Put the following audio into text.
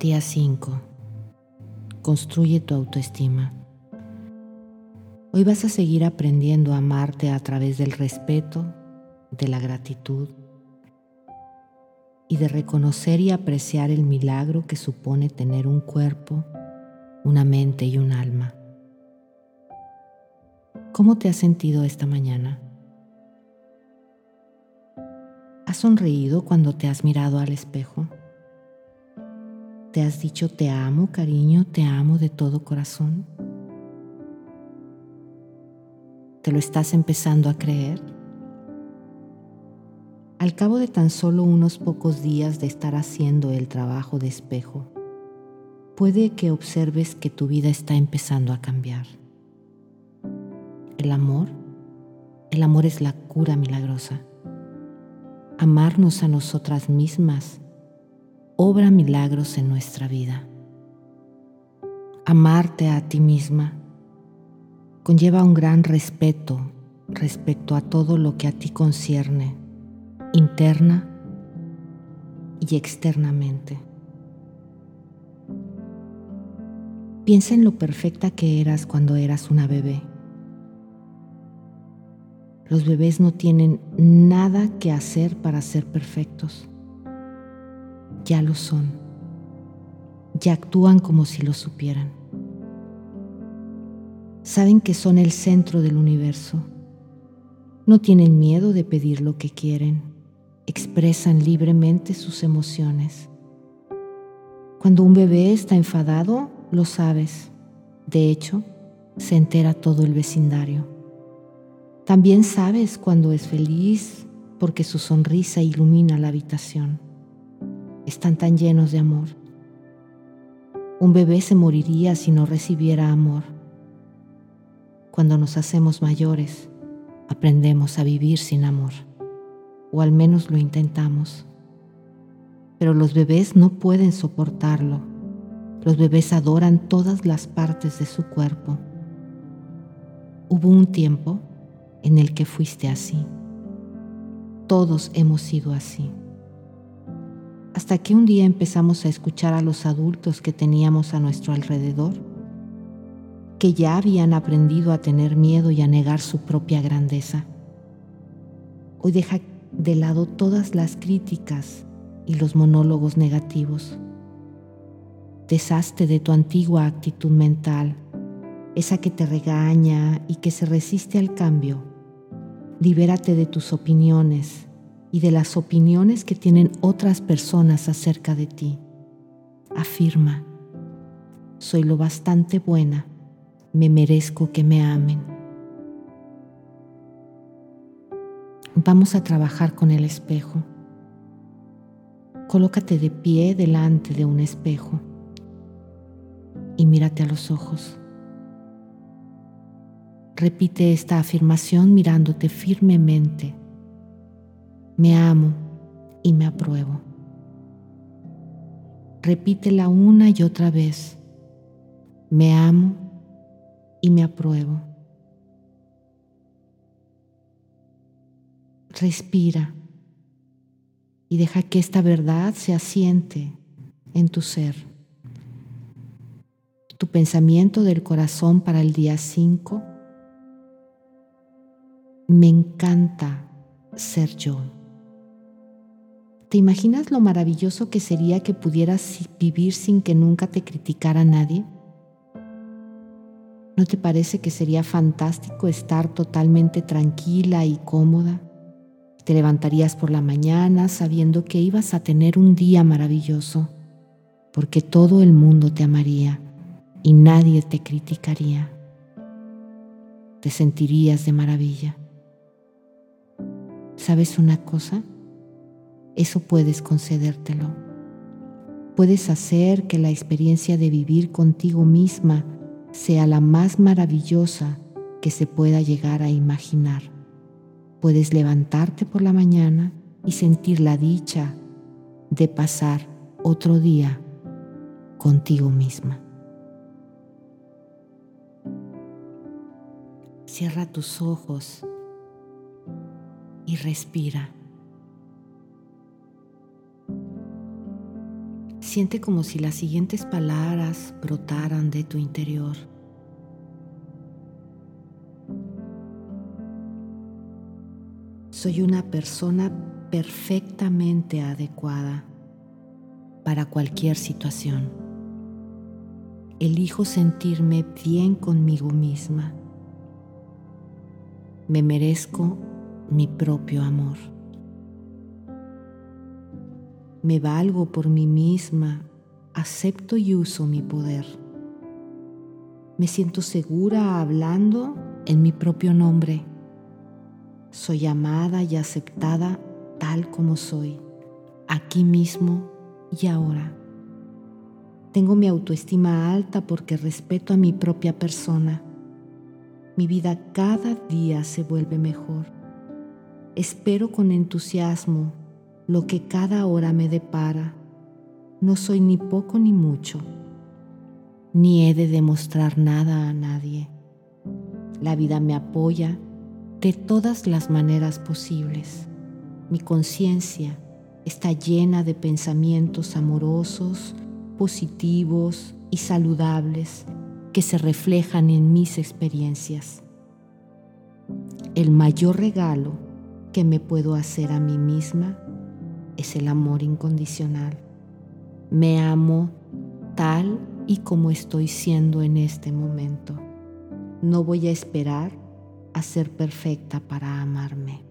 Día 5. Construye tu autoestima. Hoy vas a seguir aprendiendo a amarte a través del respeto, de la gratitud y de reconocer y apreciar el milagro que supone tener un cuerpo, una mente y un alma. ¿Cómo te has sentido esta mañana? ¿Has sonreído cuando te has mirado al espejo? ¿Te has dicho te amo, cariño, te amo de todo corazón? ¿Te lo estás empezando a creer? Al cabo de tan solo unos pocos días de estar haciendo el trabajo de espejo, puede que observes que tu vida está empezando a cambiar. El amor, el amor es la cura milagrosa. Amarnos a nosotras mismas obra milagros en nuestra vida. Amarte a ti misma conlleva un gran respeto respecto a todo lo que a ti concierne, interna y externamente. Piensa en lo perfecta que eras cuando eras una bebé. Los bebés no tienen nada que hacer para ser perfectos ya lo son, ya actúan como si lo supieran. Saben que son el centro del universo. No tienen miedo de pedir lo que quieren. Expresan libremente sus emociones. Cuando un bebé está enfadado, lo sabes. De hecho, se entera todo el vecindario. También sabes cuando es feliz porque su sonrisa ilumina la habitación están tan llenos de amor. Un bebé se moriría si no recibiera amor. Cuando nos hacemos mayores, aprendemos a vivir sin amor, o al menos lo intentamos. Pero los bebés no pueden soportarlo. Los bebés adoran todas las partes de su cuerpo. Hubo un tiempo en el que fuiste así. Todos hemos sido así hasta que un día empezamos a escuchar a los adultos que teníamos a nuestro alrededor, que ya habían aprendido a tener miedo y a negar su propia grandeza. Hoy deja de lado todas las críticas y los monólogos negativos. Deshazte de tu antigua actitud mental, esa que te regaña y que se resiste al cambio. Libérate de tus opiniones, y de las opiniones que tienen otras personas acerca de ti. Afirma, soy lo bastante buena, me merezco que me amen. Vamos a trabajar con el espejo. Colócate de pie delante de un espejo y mírate a los ojos. Repite esta afirmación mirándote firmemente me amo y me apruebo. Repítela una y otra vez. Me amo y me apruebo. Respira y deja que esta verdad se asiente en tu ser. Tu pensamiento del corazón para el día 5. Me encanta ser yo. ¿Te imaginas lo maravilloso que sería que pudieras vivir sin que nunca te criticara nadie? ¿No te parece que sería fantástico estar totalmente tranquila y cómoda? Te levantarías por la mañana sabiendo que ibas a tener un día maravilloso, porque todo el mundo te amaría y nadie te criticaría. Te sentirías de maravilla. ¿Sabes una cosa? Eso puedes concedértelo. Puedes hacer que la experiencia de vivir contigo misma sea la más maravillosa que se pueda llegar a imaginar. Puedes levantarte por la mañana y sentir la dicha de pasar otro día contigo misma. Cierra tus ojos y respira. Siente como si las siguientes palabras brotaran de tu interior. Soy una persona perfectamente adecuada para cualquier situación. Elijo sentirme bien conmigo misma. Me merezco mi propio amor. Me valgo por mí misma, acepto y uso mi poder. Me siento segura hablando en mi propio nombre. Soy amada y aceptada tal como soy, aquí mismo y ahora. Tengo mi autoestima alta porque respeto a mi propia persona. Mi vida cada día se vuelve mejor. Espero con entusiasmo lo que cada hora me depara. No soy ni poco ni mucho, ni he de demostrar nada a nadie. La vida me apoya de todas las maneras posibles. Mi conciencia está llena de pensamientos amorosos, positivos y saludables que se reflejan en mis experiencias. El mayor regalo que me puedo hacer a mí misma es el amor incondicional. Me amo tal y como estoy siendo en este momento. No voy a esperar a ser perfecta para amarme.